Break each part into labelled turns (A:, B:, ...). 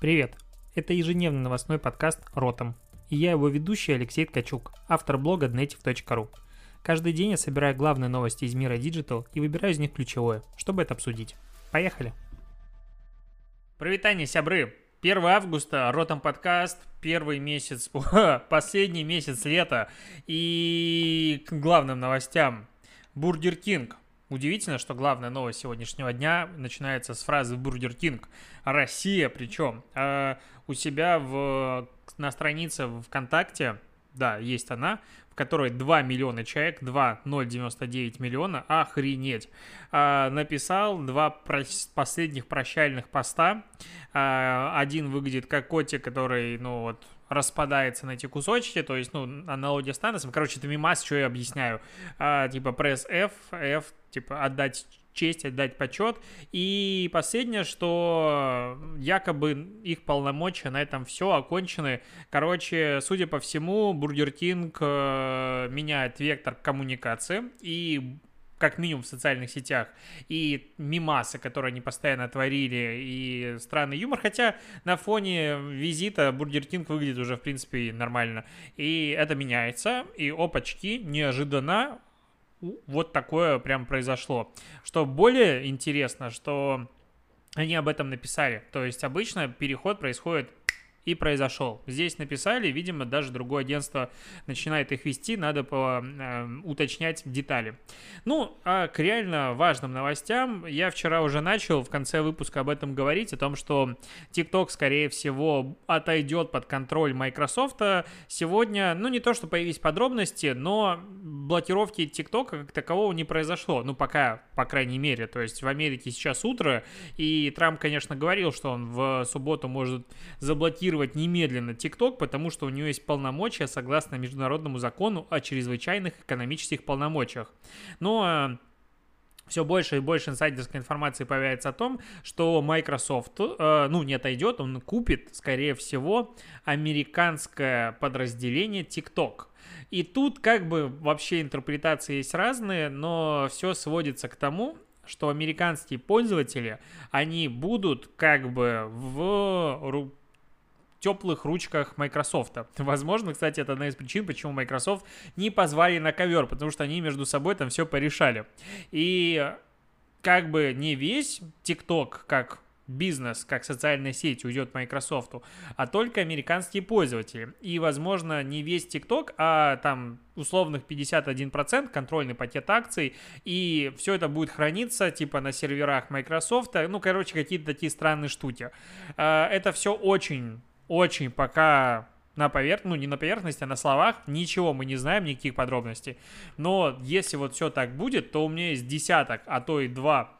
A: Привет! Это ежедневный новостной подкаст «Ротом». И я его ведущий Алексей Ткачук, автор блога dnative.ru. Каждый день я собираю главные новости из мира Digital и выбираю из них ключевое, чтобы это обсудить. Поехали! Прывітанне, сябры! 1 августа, Ротом подкаст, первый месяц, последний месяц лета. И к главным новостям. Бургер Кинг Удивительно, что главная новость сегодняшнего дня начинается с фразы «Бургер Кинг». Россия причем. А у себя в, на странице ВКонтакте, да, есть она, в которой 2 миллиона человек, 2,099 миллиона, охренеть, а, написал два прос- последних прощальных поста. А, один выглядит как котик, который, ну вот, распадается на эти кусочки, то есть, ну, аналогия с Таносом. Короче, это мимас, что я объясняю. А, типа, пресс F, F, типа, отдать честь, отдать почет. И последнее, что якобы их полномочия на этом все окончены. Короче, судя по всему, Бургер Кинг э, меняет вектор коммуникации и как минимум в социальных сетях, и мемасы, которые они постоянно творили, и странный юмор, хотя на фоне визита Бургер Кинг выглядит уже, в принципе, нормально. И это меняется, и опачки, неожиданно вот такое прям произошло. Что более интересно, что они об этом написали. То есть обычно переход происходит и произошел. Здесь написали, видимо, даже другое агентство начинает их вести, надо по, э, уточнять детали. Ну, а к реально важным новостям я вчера уже начал в конце выпуска об этом говорить, о том, что TikTok, скорее всего, отойдет под контроль Microsoft. Сегодня, ну, не то, что появились подробности, но блокировки TikTok как такового не произошло. Ну, пока, по крайней мере. То есть в Америке сейчас утро, и Трамп, конечно, говорил, что он в субботу может заблокировать блокировать немедленно TikTok, потому что у нее есть полномочия согласно международному закону о чрезвычайных экономических полномочиях. Но все больше и больше инсайдерской информации появляется о том, что Microsoft, э, ну, не отойдет, он купит, скорее всего, американское подразделение TikTok. И тут как бы вообще интерпретации есть разные, но все сводится к тому, что американские пользователи, они будут как бы в теплых ручках Microsoft. Возможно, кстати, это одна из причин, почему Microsoft не позвали на ковер, потому что они между собой там все порешали. И как бы не весь TikTok, как бизнес, как социальная сеть уйдет Microsoft, а только американские пользователи. И, возможно, не весь TikTok, а там условных 51% контрольный пакет акций, и все это будет храниться типа на серверах Microsoft, ну, короче, какие-то такие странные штуки. А, это все очень очень пока на поверхности, ну не на поверхности, а на словах, ничего мы не знаем, никаких подробностей. Но если вот все так будет, то у меня есть десяток, а то и два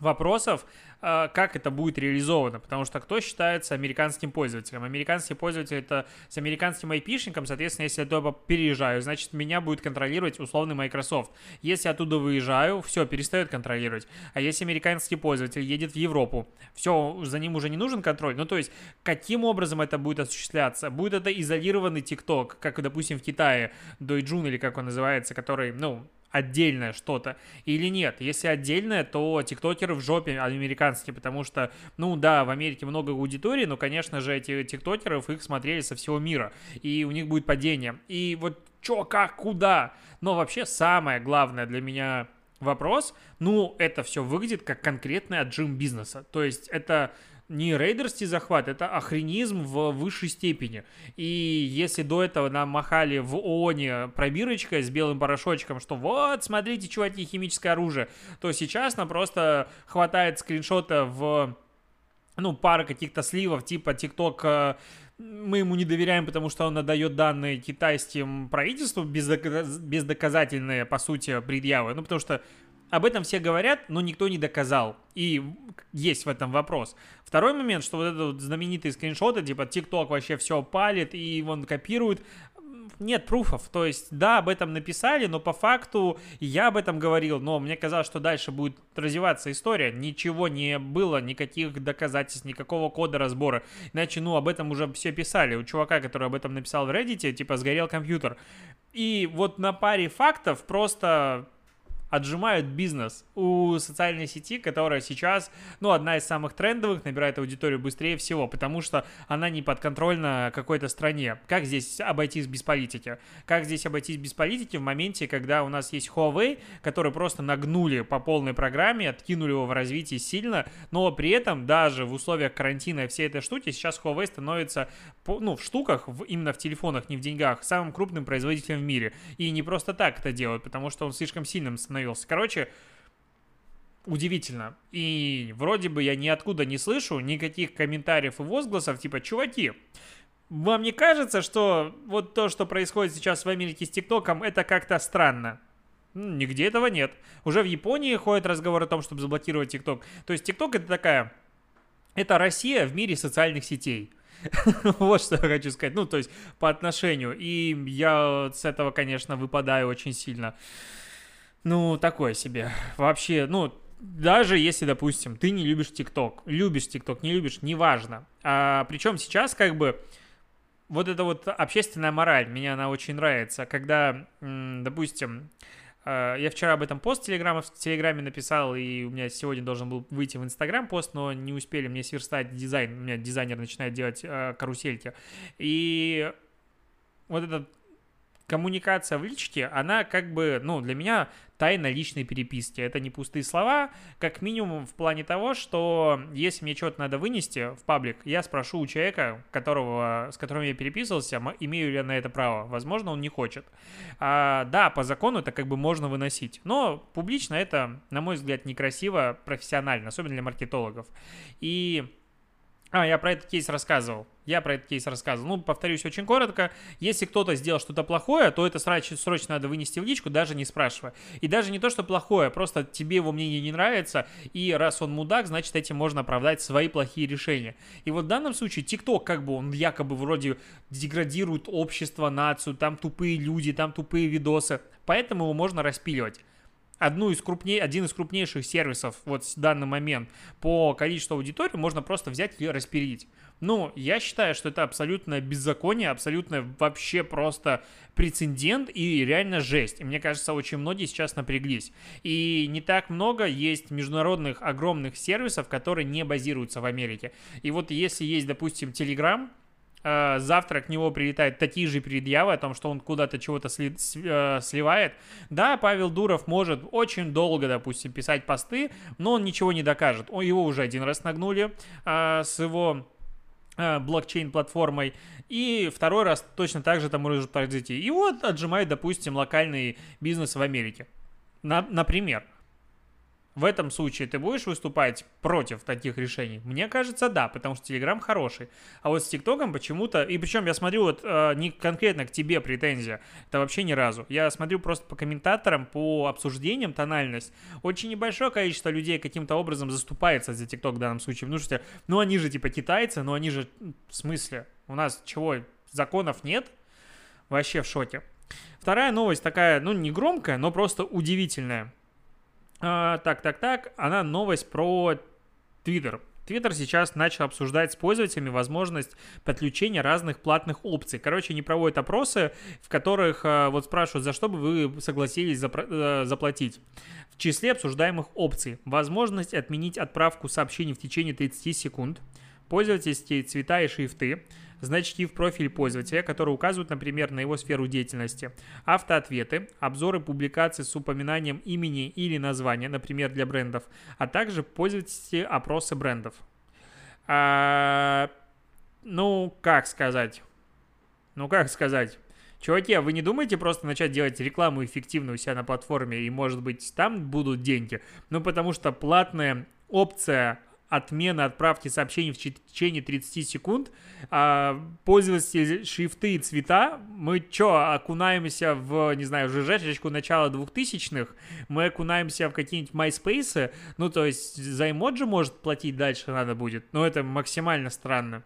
A: вопросов, а, как это будет реализовано, потому что кто считается американским пользователем? Американский пользователь это с американским айпишником, соответственно, если я туда переезжаю, значит, меня будет контролировать условный Microsoft. Если оттуда выезжаю, все, перестает контролировать. А если американский пользователь едет в Европу, все, за ним уже не нужен контроль. Ну, то есть, каким образом это будет осуществляться? Будет это изолированный TikTok, как, допустим, в Китае, Дойджун или как он называется, который, ну, отдельное что-то или нет. Если отдельное, то тиктокеры в жопе американские, потому что, ну да, в Америке много аудитории, но, конечно же, эти тиктокеров их смотрели со всего мира, и у них будет падение. И вот чё, как, куда? Но вообще самое главное для меня вопрос, ну, это все выглядит как конкретный отжим бизнеса. То есть это не рейдерский захват, это охренизм в высшей степени. И если до этого нам махали в ООНе пробирочкой с белым порошочком, что вот, смотрите, чуваки, химическое оружие, то сейчас нам просто хватает скриншота в, ну, пара каких-то сливов, типа TikTok э, мы ему не доверяем, потому что он отдает данные китайским правительству бездоказательные, по сути, предъявы. Ну, потому что об этом все говорят, но никто не доказал. И есть в этом вопрос. Второй момент, что вот это вот знаменитые скриншоты, типа TikTok вообще все палит и он копирует, нет пруфов. То есть, да, об этом написали, но по факту я об этом говорил, но мне казалось, что дальше будет развиваться история. Ничего не было, никаких доказательств, никакого кода разбора. Иначе, ну, об этом уже все писали. У чувака, который об этом написал в Reddit, типа, сгорел компьютер. И вот на паре фактов просто отжимают бизнес у социальной сети, которая сейчас, ну, одна из самых трендовых, набирает аудиторию быстрее всего, потому что она не подконтрольна какой-то стране. Как здесь обойтись без политики? Как здесь обойтись без политики в моменте, когда у нас есть Huawei, который просто нагнули по полной программе, откинули его в развитии сильно, но при этом даже в условиях карантина и всей этой штуки сейчас Huawei становится, ну, в штуках, в, именно в телефонах, не в деньгах, самым крупным производителем в мире. И не просто так это делают, потому что он слишком сильным становится остановился. Короче, удивительно. И вроде бы я ниоткуда не слышу никаких комментариев и возгласов, типа, чуваки, вам не кажется, что вот то, что происходит сейчас в Америке с ТикТоком, это как-то странно? Нигде этого нет. Уже в Японии ходят разговоры о том, чтобы заблокировать ТикТок. То есть ТикТок это такая... Это Россия в мире социальных сетей. вот что я хочу сказать. Ну, то есть по отношению. И я с этого, конечно, выпадаю очень сильно. Ну, такое себе. Вообще, ну, даже если, допустим, ты не любишь ТикТок, любишь ТикТок, не любишь, неважно. А, причем сейчас как бы вот эта вот общественная мораль, мне она очень нравится, когда, допустим, а, я вчера об этом пост в Телеграме, в Телеграме написал, и у меня сегодня должен был выйти в Инстаграм пост, но не успели мне сверстать дизайн, у меня дизайнер начинает делать э, карусельки. И вот этот коммуникация в личке, она как бы, ну, для меня тайна личной переписки. Это не пустые слова, как минимум в плане того, что если мне что-то надо вынести в паблик, я спрошу у человека, которого, с которым я переписывался, имею ли я на это право. Возможно, он не хочет. А, да, по закону это как бы можно выносить, но публично это, на мой взгляд, некрасиво, профессионально, особенно для маркетологов. И а, я про этот кейс рассказывал. Я про этот кейс рассказывал. Ну, повторюсь очень коротко. Если кто-то сделал что-то плохое, то это срочно, срочно надо вынести в личку, даже не спрашивая. И даже не то, что плохое, просто тебе его мнение не нравится, и раз он мудак, значит, этим можно оправдать свои плохие решения. И вот в данном случае ТикТок, как бы он якобы вроде деградирует общество, нацию, там тупые люди, там тупые видосы, поэтому его можно распиливать одну из крупней, один из крупнейших сервисов вот в данный момент по количеству аудитории можно просто взять и распилить. Ну, я считаю, что это абсолютно беззаконие, абсолютно вообще просто прецедент и реально жесть. И мне кажется, очень многие сейчас напряглись. И не так много есть международных огромных сервисов, которые не базируются в Америке. И вот если есть, допустим, Telegram, завтра к него прилетают такие же предъявы о том, что он куда-то чего-то сли, э, сливает. Да, Павел Дуров может очень долго, допустим, писать посты, но он ничего не докажет. Его уже один раз нагнули э, с его э, блокчейн-платформой, и второй раз точно так же там может произойти. И вот отжимает, допустим, локальный бизнес в Америке. На, например. В этом случае ты будешь выступать против таких решений? Мне кажется, да, потому что Telegram хороший. А вот с ТикТоком почему-то... И причем я смотрю вот э, не конкретно к тебе претензия, это вообще ни разу. Я смотрю просто по комментаторам, по обсуждениям тональность. Очень небольшое количество людей каким-то образом заступается за ТикТок в данном случае. Потому что, ну они же типа китайцы, но они же... В смысле? У нас чего, законов нет? Вообще в шоке. Вторая новость такая, ну не громкая, но просто удивительная. А, так, так, так. Она новость про Twitter. Twitter сейчас начал обсуждать с пользователями возможность подключения разных платных опций. Короче, они проводят опросы, в которых а, вот спрашивают, за что бы вы согласились э, заплатить. В числе обсуждаемых опций возможность отменить отправку сообщений в течение 30 секунд, пользовательские цвета и шрифты, значки в профиль пользователя, которые указывают, например, на его сферу деятельности, автоответы, обзоры публикаций с упоминанием имени или названия, например, для брендов, а также пользовательские опросы брендов. А, ну, как сказать? Ну, как сказать? Чуваки, а вы не думаете просто начать делать рекламу эффективную у себя на платформе, и, может быть, там будут деньги? Ну, потому что платная опция отмена отправки сообщений в течение 30 секунд. А, пользователи шрифты и цвета, мы что, окунаемся в, не знаю, ЖЖшечку начала 2000-х, мы окунаемся в какие-нибудь MySpace, ну, то есть за эмоджи, может, платить дальше надо будет, но это максимально странно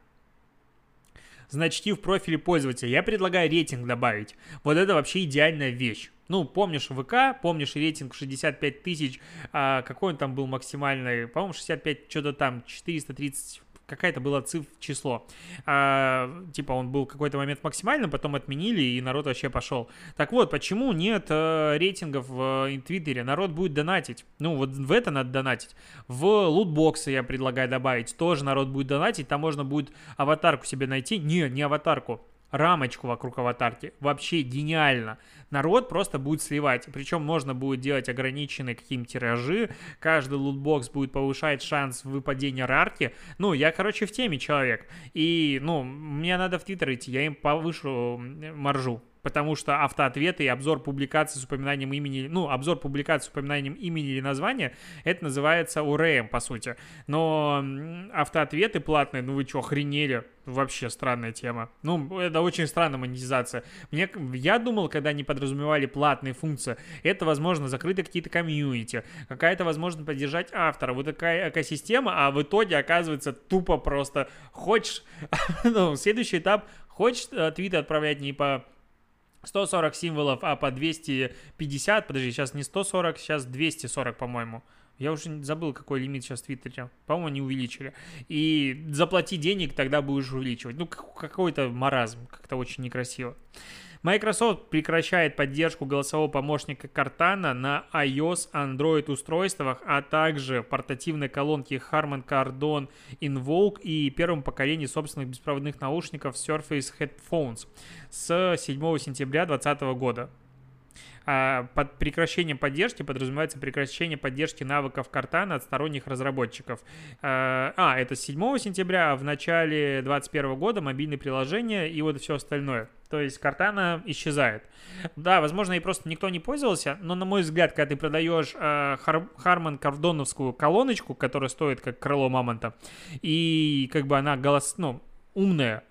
A: значки в профиле пользователя. Я предлагаю рейтинг добавить. Вот это вообще идеальная вещь. Ну, помнишь ВК, помнишь рейтинг 65 тысяч, а какой он там был максимальный? По-моему, 65, что-то там, 430 какая-то была цифра, число. А, типа он был какой-то момент максимальным, потом отменили, и народ вообще пошел. Так вот, почему нет э, рейтингов в э, Твиттере? Народ будет донатить. Ну, вот в это надо донатить. В лутбоксы я предлагаю добавить. Тоже народ будет донатить. Там можно будет аватарку себе найти. Не, не аватарку рамочку вокруг аватарки. Вообще гениально. Народ просто будет сливать. Причем можно будет делать ограниченные какие-нибудь тиражи. Каждый лутбокс будет повышать шанс выпадения рарки. Ну, я, короче, в теме человек. И, ну, мне надо в Твиттер идти, я им повышу маржу потому что автоответы и обзор публикации с упоминанием имени, ну, обзор публикации с упоминанием имени или названия, это называется УРМ, по сути. Но автоответы платные, ну вы что, охренели? Вообще странная тема. Ну, это очень странная монетизация. Мне, я думал, когда они подразумевали платные функции, это, возможно, закрыты какие-то комьюнити, какая-то возможность поддержать автора, вот такая экосистема, а в итоге оказывается тупо просто хочешь, ну, следующий этап, хочешь э, твиты отправлять не по 140 символов, а по 250, подожди, сейчас не 140, сейчас 240, по-моему. Я уже забыл, какой лимит сейчас в Твиттере. По-моему, они увеличили. И заплати денег, тогда будешь увеличивать. Ну, какой-то маразм, как-то очень некрасиво. Microsoft прекращает поддержку голосового помощника Cortana на iOS, Android устройствах, а также портативной колонки Harman Kardon Invoke и первом поколении собственных беспроводных наушников Surface Headphones с 7 сентября 2020 года. А под прекращением поддержки подразумевается прекращение поддержки навыков Картана от сторонних разработчиков. А, а это с 7 сентября, а в начале 2021 года мобильные приложения и вот все остальное. То есть Картана исчезает. Да, возможно, и просто никто не пользовался, но, на мой взгляд, когда ты продаешь э, Хар Харман Кардоновскую колоночку, которая стоит как крыло мамонта, и как бы она голос, ну, умная,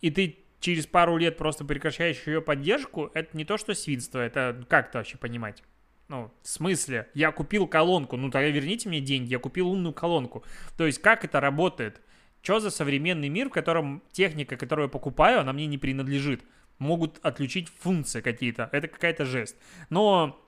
A: и ты через пару лет просто прекращаешь ее поддержку, это не то, что свинство, это как это вообще понимать? Ну, в смысле? Я купил колонку, ну тогда верните мне деньги, я купил умную колонку. То есть как это работает? Что за современный мир, в котором техника, которую я покупаю, она мне не принадлежит? Могут отключить функции какие-то. Это какая-то жесть. Но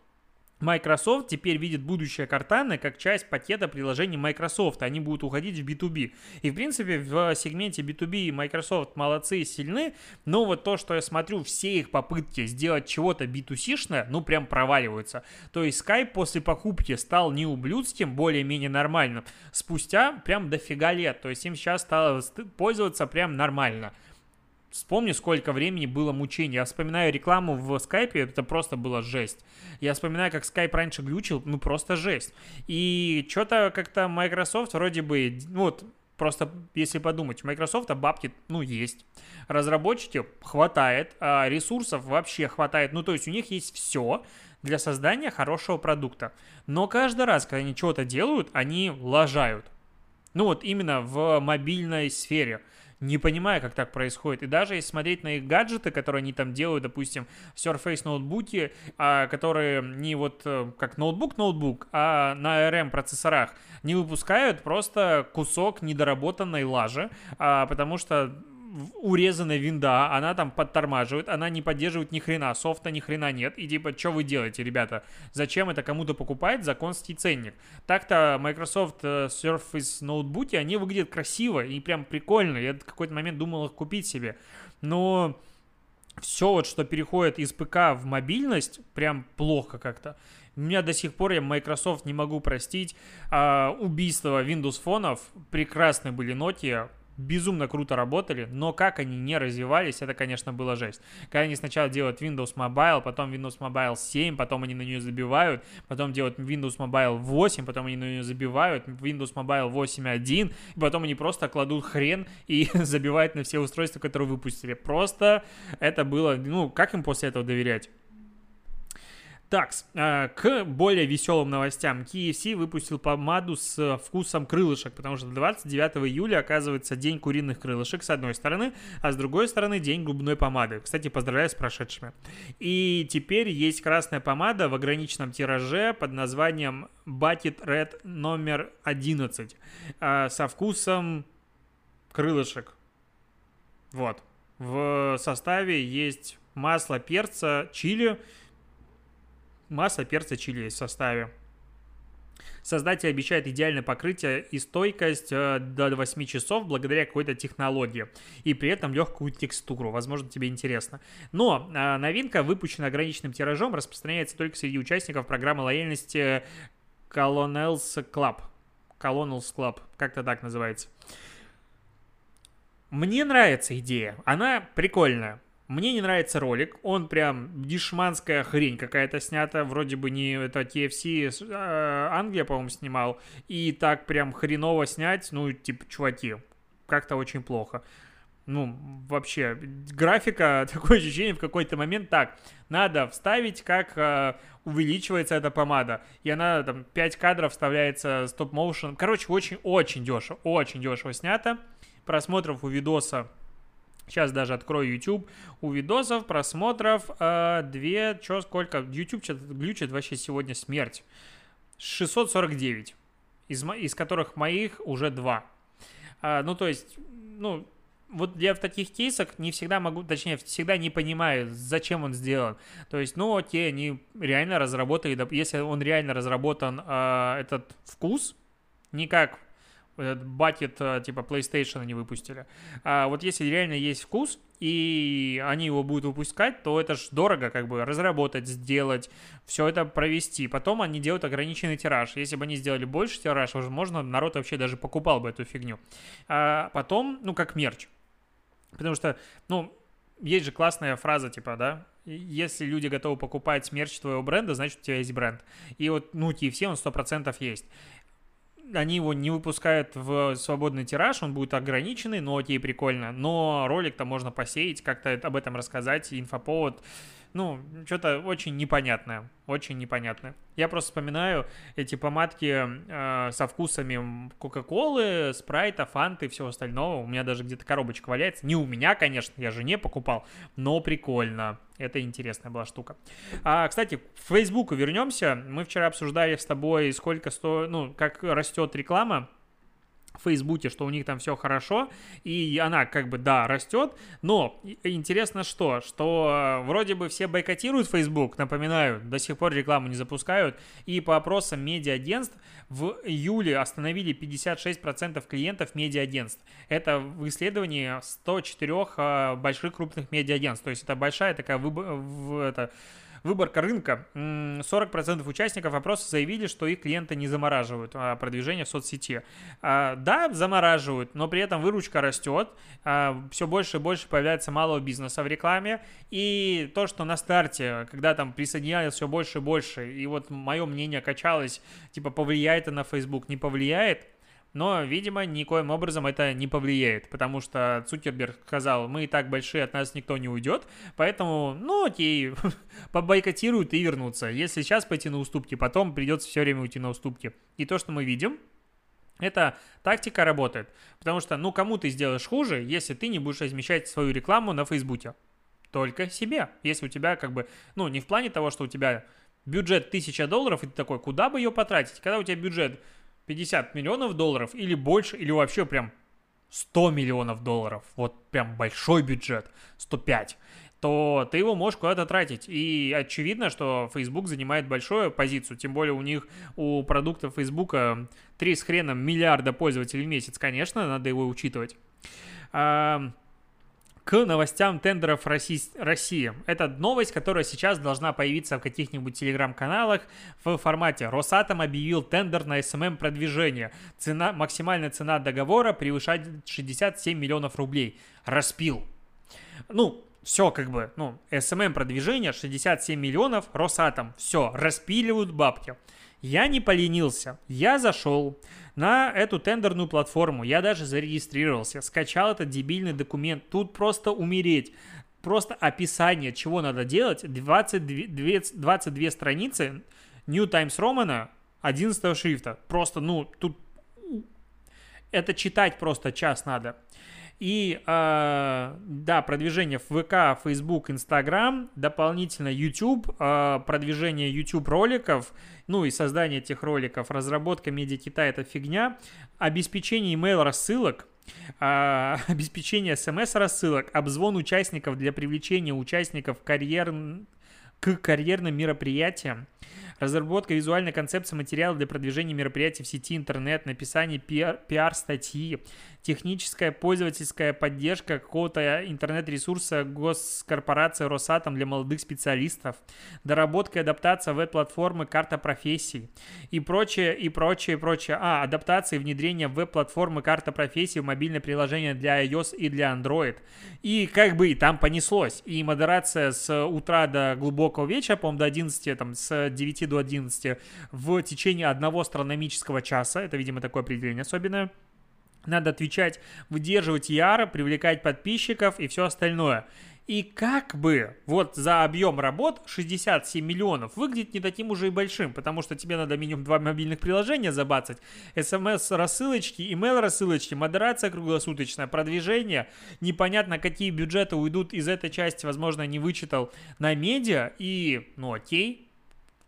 A: Microsoft теперь видит будущее Cortana как часть пакета приложений Microsoft. Они будут уходить в B2B. И, в принципе, в сегменте B2B Microsoft молодцы и сильны, но вот то, что я смотрю, все их попытки сделать чего-то B2C-шное, ну, прям проваливаются. То есть Skype после покупки стал не ублюдским, более-менее нормальным, спустя прям дофига лет. То есть им сейчас стало пользоваться прям нормально. Вспомни, сколько времени было мучений. Я вспоминаю рекламу в скайпе, это просто было жесть. Я вспоминаю, как скайп раньше глючил, ну просто жесть. И что-то как-то Microsoft вроде бы, ну вот, просто если подумать, Microsoft бабки, ну, есть. Разработчики хватает, а ресурсов вообще хватает. Ну, то есть у них есть все для создания хорошего продукта. Но каждый раз, когда они что-то делают, они лажают. Ну вот именно в мобильной сфере не понимаю, как так происходит. И даже если смотреть на их гаджеты, которые они там делают, допустим, Surface ноутбуки, а, которые не вот э, как ноутбук-ноутбук, а на ARM процессорах, не выпускают просто кусок недоработанной лажи, а, потому что урезанная винда, она там подтормаживает, она не поддерживает ни хрена, софта ни хрена нет. И типа, что вы делаете, ребята? Зачем это кому-то покупать за конский ценник? Так-то Microsoft э, Surface ноутбуки, они выглядят красиво и прям прикольно. Я в какой-то момент думал их купить себе. Но все вот, что переходит из ПК в мобильность, прям плохо как-то. У меня до сих пор я Microsoft не могу простить. А, убийство Windows фонов. Прекрасные были Nokia безумно круто работали, но как они не развивались, это, конечно, было жесть. Когда они сначала делают Windows Mobile, потом Windows Mobile 7, потом они на нее забивают, потом делают Windows Mobile 8, потом они на нее забивают, Windows Mobile 8.1, и потом они просто кладут хрен и забивают на все устройства, которые выпустили. Просто это было, ну, как им после этого доверять? Так, э, к более веселым новостям. KFC выпустил помаду с вкусом крылышек, потому что 29 июля, оказывается, день куриных крылышек, с одной стороны, а с другой стороны, день губной помады. Кстати, поздравляю с прошедшими. И теперь есть красная помада в ограниченном тираже под названием Bucket Red номер 11 э, со вкусом крылышек. Вот. В составе есть масло перца, чили, масса перца чили в составе. Создатель обещает идеальное покрытие и стойкость э, до 8 часов благодаря какой-то технологии. И при этом легкую текстуру. Возможно, тебе интересно. Но э, новинка, выпущена ограниченным тиражом, распространяется только среди участников программы лояльности Colonels Club. Colonels Club, как-то так называется. Мне нравится идея, она прикольная. Мне не нравится ролик, он прям дешманская хрень какая-то снята, вроде бы не это TFC э, Англия, по-моему, снимал, и так прям хреново снять, ну, типа, чуваки, как-то очень плохо. Ну, вообще, графика, такое ощущение в какой-то момент, так, надо вставить, как э, увеличивается эта помада, и она там 5 кадров вставляется стоп-моушен, короче, очень-очень дешево, очень дешево снято, просмотров у видоса Сейчас даже открою YouTube. У видосов, просмотров, э, что, сколько? YouTube что-то глючит вообще сегодня смерть. 649, из, из которых моих уже два. А, ну, то есть, ну, вот я в таких кейсах не всегда могу, точнее, всегда не понимаю, зачем он сделан. То есть, ну, окей, они реально разработали, если он реально разработан, э, этот вкус, не как бакет э, типа PlayStation они выпустили. А вот если реально есть вкус, и они его будут выпускать, то это ж дорого как бы разработать, сделать, все это провести. Потом они делают ограниченный тираж. Если бы они сделали больше тираж, возможно, народ вообще даже покупал бы эту фигню. А потом, ну, как мерч. Потому что, ну, есть же классная фраза, типа, да, если люди готовы покупать мерч твоего бренда, значит, у тебя есть бренд. И вот, ну, TFC, он 100% есть они его не выпускают в свободный тираж, он будет ограниченный, но окей, прикольно. Но ролик-то можно посеять, как-то об этом рассказать, инфоповод ну, что-то очень непонятное, очень непонятное. Я просто вспоминаю эти помадки э, со вкусами Кока-Колы, Спрайта, Фанты и всего остального. У меня даже где-то коробочка валяется. Не у меня, конечно, я же не покупал, но прикольно. Это интересная была штука. А, кстати, к Фейсбуку вернемся. Мы вчера обсуждали с тобой, сколько стоит, ну, как растет реклама в Фейсбуке, что у них там все хорошо, и она как бы, да, растет, но интересно что, что э, вроде бы все бойкотируют Facebook, напоминаю, до сих пор рекламу не запускают, и по опросам медиа-агентств в июле остановили 56% клиентов медиа-агентств. Это в исследовании 104 э, больших крупных медиа-агентств, то есть это большая такая выбор, это, Выборка рынка. 40% участников опроса заявили, что их клиенты не замораживают а, продвижение в соцсети. А, да, замораживают, но при этом выручка растет, а, все больше и больше появляется малого бизнеса в рекламе. И то, что на старте, когда там присоединялось все больше и больше, и вот мое мнение качалось, типа повлияет это на Facebook, не повлияет – но, видимо, никоим образом это не повлияет, потому что Цукерберг сказал, мы и так большие, от нас никто не уйдет, поэтому, ну окей, побойкотируют и вернутся. Если сейчас пойти на уступки, потом придется все время уйти на уступки. И то, что мы видим, эта тактика работает, потому что, ну, кому ты сделаешь хуже, если ты не будешь размещать свою рекламу на Фейсбуке? Только себе. Если у тебя как бы, ну, не в плане того, что у тебя бюджет 1000 долларов, и ты такой, куда бы ее потратить? Когда у тебя бюджет 50 миллионов долларов или больше, или вообще прям 100 миллионов долларов, вот прям большой бюджет, 105, то ты его можешь куда-то тратить. И очевидно, что Facebook занимает большую позицию, тем более у них, у продукта Facebook 3 с хреном миллиарда пользователей в месяц, конечно, надо его учитывать к новостям тендеров России. Это новость, которая сейчас должна появиться в каких-нибудь телеграм-каналах в формате «Росатом объявил тендер на SMM продвижение. Цена, максимальная цена договора превышает 67 миллионов рублей. Распил». Ну, все как бы, ну, SMM продвижение 67 миллионов, Росатом, все, распиливают бабки. Я не поленился, я зашел, на эту тендерную платформу. Я даже зарегистрировался, скачал этот дебильный документ. Тут просто умереть. Просто описание, чего надо делать. 22, 22 страницы New Times Roman 11 шрифта. Просто, ну, тут это читать просто час надо. И, э, да, продвижение в ВК, Facebook, Instagram, дополнительно YouTube, э, продвижение YouTube роликов, ну и создание этих роликов, разработка медиакита – это фигня, обеспечение email рассылок, э, обеспечение смс рассылок, обзвон участников для привлечения участников карьер к карьерным мероприятиям, разработка визуальной концепции материала для продвижения мероприятий в сети интернет, написание пиар-статьи, техническая пользовательская поддержка какого-то интернет-ресурса госкорпорации Росатом для молодых специалистов, доработка и адаптация веб-платформы «Карта профессий» и прочее, и прочее, и прочее. А, адаптация и внедрение веб-платформы «Карта профессий» в мобильное приложение для iOS и для Android. И как бы и там понеслось. И модерация с утра до глубокого вечера, по-моему, до 11, там, с 9 до 11 в течение одного астрономического часа. Это, видимо, такое определение особенное. Надо отвечать, выдерживать яро, привлекать подписчиков и все остальное. И как бы вот за объем работ 67 миллионов выглядит не таким уже и большим, потому что тебе надо минимум два мобильных приложения забацать, смс-рассылочки, email-рассылочки, модерация круглосуточная, продвижение, непонятно какие бюджеты уйдут из этой части, возможно, не вычитал на медиа, и, ну окей,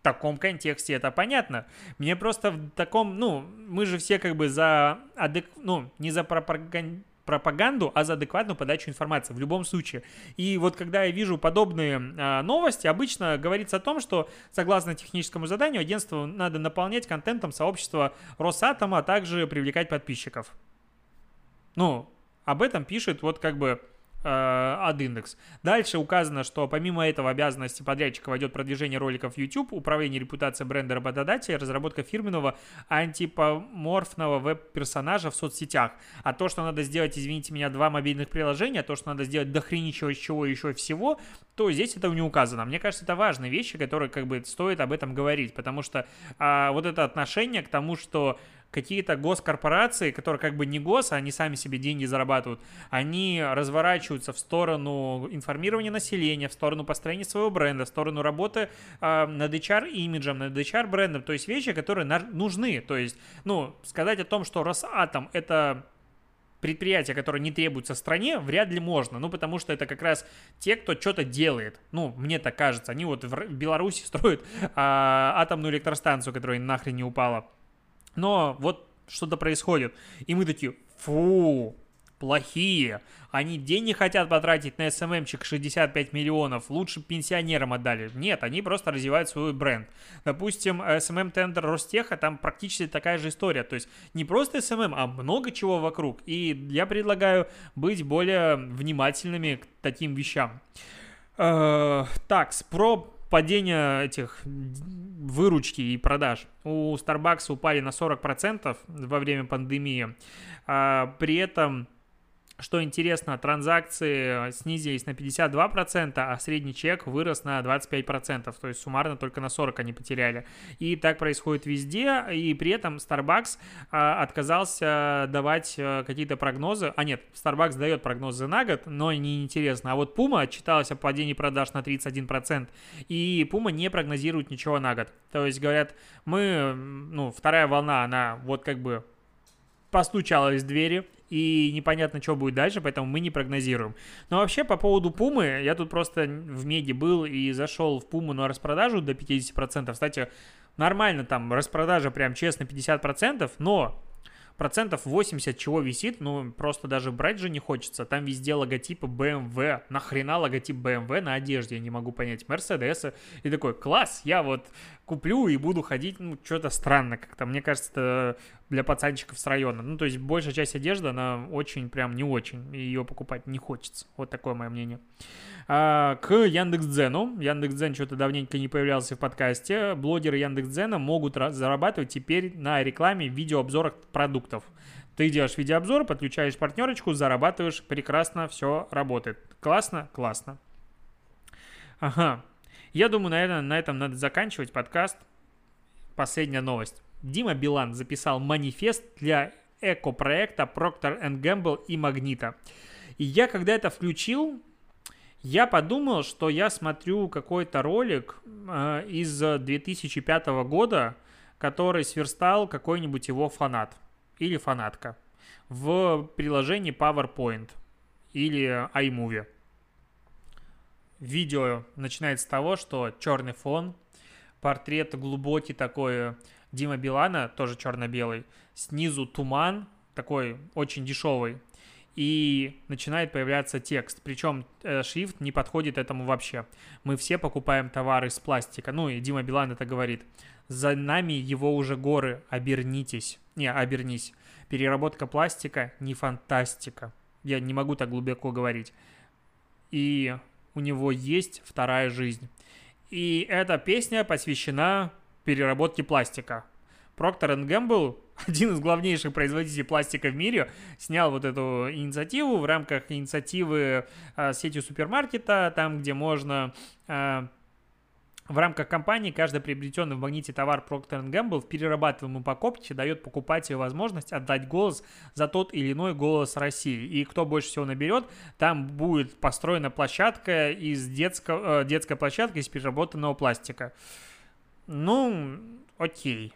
A: в таком контексте это понятно. Мне просто в таком, ну, мы же все как бы за, адек... ну, не за пропаганду, а за адекватную подачу информации в любом случае. И вот когда я вижу подобные э, новости, обычно говорится о том, что согласно техническому заданию агентству надо наполнять контентом сообщества Росатома, а также привлекать подписчиков. Ну, об этом пишет вот как бы AdIndex. Э, Дальше указано, что помимо этого обязанности подрядчика войдет продвижение роликов YouTube, управление репутацией бренда работодателя, разработка фирменного антипоморфного веб-персонажа в соцсетях. А то, что надо сделать, извините меня, два мобильных приложения, а то, что надо сделать дохреничего чего еще всего, то здесь это не указано. Мне кажется, это важные вещи, которые как бы стоит об этом говорить, потому что а, вот это отношение к тому, что какие-то госкорпорации, которые как бы не гос, а они сами себе деньги зарабатывают, они разворачиваются в сторону информирования населения, в сторону построения своего бренда, в сторону работы э, над HR-имиджем, над HR-брендом, то есть вещи, которые нужны. То есть, ну, сказать о том, что Росатом — это предприятия, которые не требуются стране, вряд ли можно. Ну, потому что это как раз те, кто что-то делает. Ну, мне так кажется. Они вот в Беларуси строят а, атомную электростанцию, которая нахрен не упала. Но вот что-то происходит. И мы такие, фу, плохие. Они деньги хотят потратить на SMM чик 65 миллионов, лучше пенсионерам отдали. Нет, они просто развивают свой бренд. Допустим, SMM-тендер Ростеха, там практически такая же история. То есть не просто SMM, а много чего вокруг. И я предлагаю быть более внимательными к таким вещам. Э, так, про падение этих выручки и продаж. У Starbucks упали на 40% во время пандемии. А, при этом что интересно, транзакции снизились на 52%, а средний чек вырос на 25%, то есть суммарно только на 40 они потеряли. И так происходит везде, и при этом Starbucks а, отказался давать а, какие-то прогнозы. А нет, Starbucks дает прогнозы на год, но не интересно. А вот Puma отчиталась о падении продаж на 31%, и Puma не прогнозирует ничего на год. То есть говорят, мы, ну, вторая волна, она вот как бы постучалась в двери, и непонятно, что будет дальше, поэтому мы не прогнозируем. Но вообще, по поводу Пумы, я тут просто в Меди был и зашел в Пуму на распродажу до 50%. Кстати, нормально там распродажа прям честно 50%, но процентов 80 чего висит, ну, просто даже брать же не хочется. Там везде логотипы BMW. Нахрена логотип BMW на одежде, я не могу понять. Мерседесы. И такой, класс, я вот куплю и буду ходить, ну, что-то странно как-то. Мне кажется, это для пацанчиков с района. Ну, то есть большая часть одежды, она очень прям не очень. Ее покупать не хочется. Вот такое мое мнение. А, к Яндекс.Дзену. Яндекс.Дзен что-то давненько не появлялся в подкасте. Блогеры Яндекс.Дзена могут зарабатывать теперь на рекламе видеообзорах продуктов. Ты делаешь видеообзор, подключаешь партнерочку, зарабатываешь, прекрасно, все работает. Классно? Классно. Ага. Я думаю, наверное, на этом надо заканчивать подкаст. Последняя новость. Дима Билан записал манифест для эко-проекта Procter Gamble и Магнита. И я, когда это включил, я подумал, что я смотрю какой-то ролик э, из 2005 года, который сверстал какой-нибудь его фанат или фанатка в приложении PowerPoint или iMovie. Видео начинается с того, что черный фон, портрет глубокий такой Дима Билана, тоже черно-белый, снизу туман, такой очень дешевый, и начинает появляться текст. Причем э, шрифт не подходит этому вообще. Мы все покупаем товары из пластика. Ну и Дима Билан это говорит. За нами его уже горы. Обернитесь. Не, обернись. Переработка пластика не фантастика. Я не могу так глубоко говорить. И у него есть вторая жизнь. И эта песня посвящена переработке пластика. Procter Gamble, один из главнейших производителей пластика в мире, снял вот эту инициативу в рамках инициативы э, сетью супермаркета, там, где можно э, в рамках компании каждый приобретенный в магните товар Procter Gamble в перерабатываемой упаковке дает покупателю возможность отдать голос за тот или иной голос России. И кто больше всего наберет, там будет построена площадка из детского, э, детская площадка из переработанного пластика. Ну, окей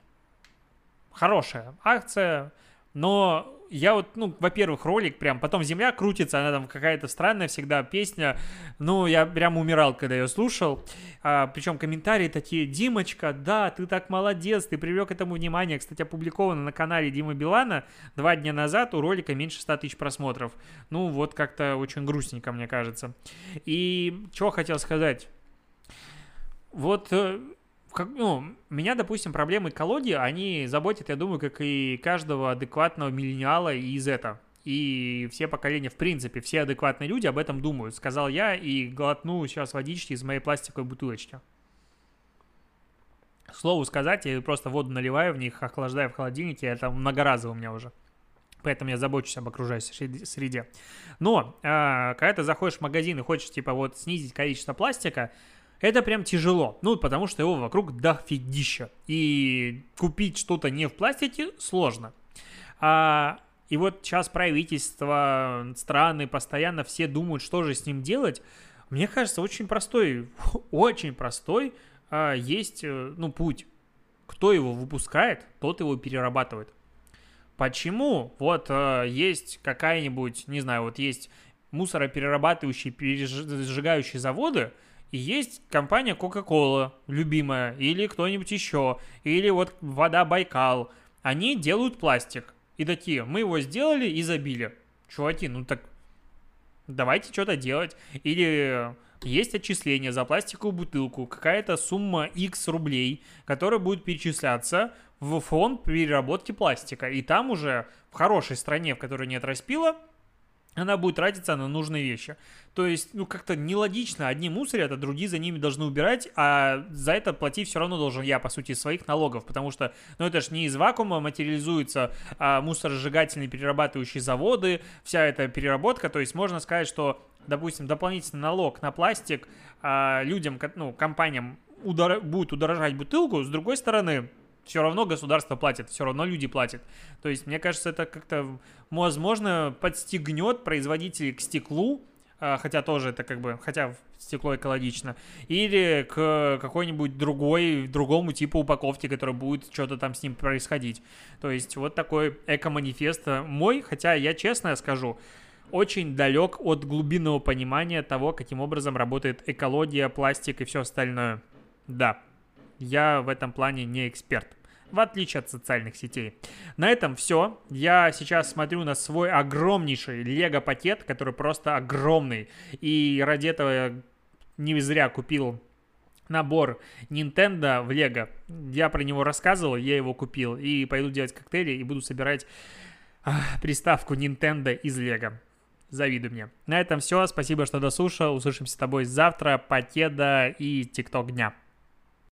A: хорошая акция, но я вот, ну, во-первых, ролик прям, потом земля крутится, она там какая-то странная всегда песня, ну, я прям умирал, когда ее слушал, а, причем комментарии такие, Димочка, да, ты так молодец, ты привлек этому внимание, кстати, опубликовано на канале Димы Билана. Два дня назад, у ролика меньше 100 тысяч просмотров, ну, вот как-то очень грустненько, мне кажется, и что хотел сказать, вот э, как, ну, меня, допустим, проблемы экологии, они заботят, я думаю, как и каждого адекватного миллениала из это. И все поколения, в принципе, все адекватные люди об этом думают, сказал я и глотну сейчас водички из моей пластиковой бутылочки. К слову сказать, я просто воду наливаю в них, охлаждаю в холодильнике, это многоразово у меня уже. Поэтому я забочусь об окружающей среде. Но, э, когда ты заходишь в магазин и хочешь, типа, вот снизить количество пластика, это прям тяжело. Ну, потому что его вокруг дофигища. И купить что-то не в пластике сложно. А, и вот сейчас правительство, страны постоянно все думают, что же с ним делать. Мне кажется, очень простой, очень простой а, есть, э, ну, путь. Кто его выпускает, тот его перерабатывает. Почему? Вот а, есть какая-нибудь, не знаю, вот есть мусороперерабатывающие, пережигающие заводы – и есть компания Coca-Cola, любимая, или кто-нибудь еще, или вот вода Байкал. Они делают пластик. И такие, мы его сделали и забили. Чуваки, ну так давайте что-то делать. Или есть отчисление за пластиковую бутылку, какая-то сумма X рублей, которая будет перечисляться в фонд переработки пластика. И там уже в хорошей стране, в которой нет распила, она будет тратиться на нужные вещи. То есть, ну, как-то нелогично. Одни мусорят, а другие за ними должны убирать, а за это платить все равно должен я, по сути, из своих налогов, потому что, ну, это же не из вакуума материализуется а мусоросжигательные перерабатывающие заводы, вся эта переработка, то есть можно сказать, что, допустим, дополнительный налог на пластик а, людям, ну, компаниям удар... будет удорожать бутылку, с другой стороны, все равно государство платит, все равно люди платят. То есть, мне кажется, это как-то, возможно, подстегнет производителей к стеклу, а, хотя тоже это как бы, хотя стекло экологично, или к какой-нибудь другой, другому типу упаковки, который будет что-то там с ним происходить. То есть вот такой эко-манифест мой, хотя я честно скажу, очень далек от глубинного понимания того, каким образом работает экология, пластик и все остальное. Да, я в этом плане не эксперт в отличие от социальных сетей. На этом все. Я сейчас смотрю на свой огромнейший лего-пакет, который просто огромный. И ради этого я не зря купил набор Nintendo в Лего. Я про него рассказывал, я его купил. И пойду делать коктейли и буду собирать а, приставку Nintendo из Лего. Завидуй мне. На этом все. Спасибо, что дослушал. Услышимся с тобой завтра. Покеда и ТикТок дня.